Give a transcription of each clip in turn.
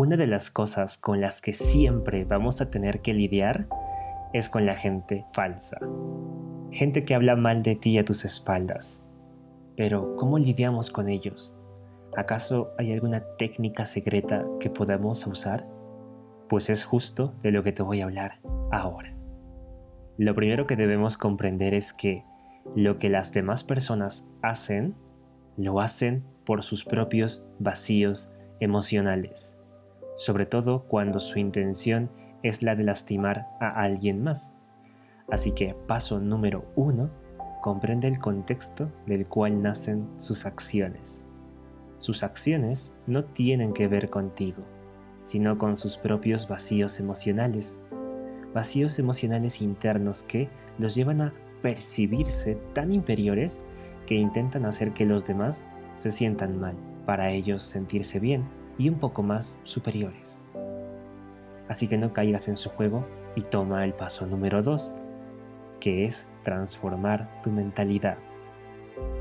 Una de las cosas con las que siempre vamos a tener que lidiar es con la gente falsa. Gente que habla mal de ti a tus espaldas. Pero, ¿cómo lidiamos con ellos? ¿Acaso hay alguna técnica secreta que podamos usar? Pues es justo de lo que te voy a hablar ahora. Lo primero que debemos comprender es que lo que las demás personas hacen, lo hacen por sus propios vacíos emocionales, sobre todo cuando su intención es la de lastimar a alguien más. Así que paso número uno, comprende el contexto del cual nacen sus acciones. Sus acciones no tienen que ver contigo, sino con sus propios vacíos emocionales. Vacíos emocionales internos que los llevan a percibirse tan inferiores que intentan hacer que los demás se sientan mal, para ellos sentirse bien y un poco más superiores. Así que no caigas en su juego y toma el paso número 2, que es transformar tu mentalidad.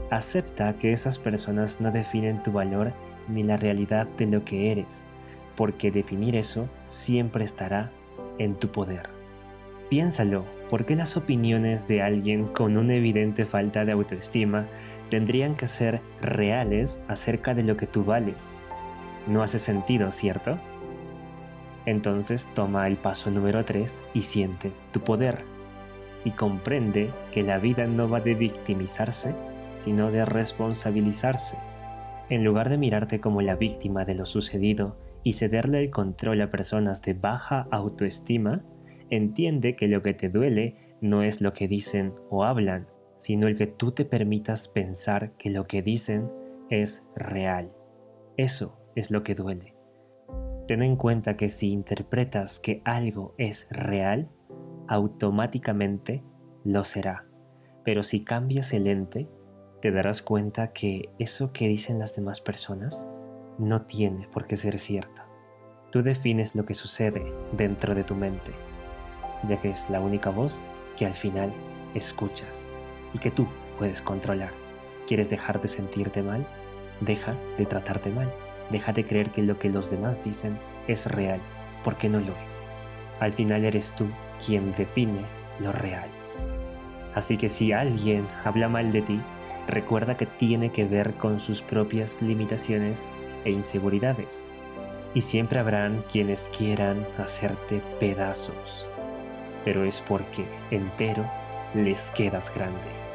Acepta que esas personas no definen tu valor ni la realidad de lo que eres, porque definir eso siempre estará en tu poder. Piénsalo, ¿por qué las opiniones de alguien con una evidente falta de autoestima tendrían que ser reales acerca de lo que tú vales? No hace sentido, ¿cierto? Entonces toma el paso número 3 y siente tu poder. Y comprende que la vida no va de victimizarse, sino de responsabilizarse. En lugar de mirarte como la víctima de lo sucedido y cederle el control a personas de baja autoestima, entiende que lo que te duele no es lo que dicen o hablan, sino el que tú te permitas pensar que lo que dicen es real. Eso es lo que duele. Ten en cuenta que si interpretas que algo es real, automáticamente lo será. Pero si cambias el ente, te darás cuenta que eso que dicen las demás personas no tiene por qué ser cierto. Tú defines lo que sucede dentro de tu mente, ya que es la única voz que al final escuchas y que tú puedes controlar. ¿Quieres dejar de sentirte mal? Deja de tratarte mal. Deja de creer que lo que los demás dicen es real, porque no lo es. Al final eres tú quien define lo real. Así que si alguien habla mal de ti, recuerda que tiene que ver con sus propias limitaciones e inseguridades. Y siempre habrán quienes quieran hacerte pedazos, pero es porque entero les quedas grande.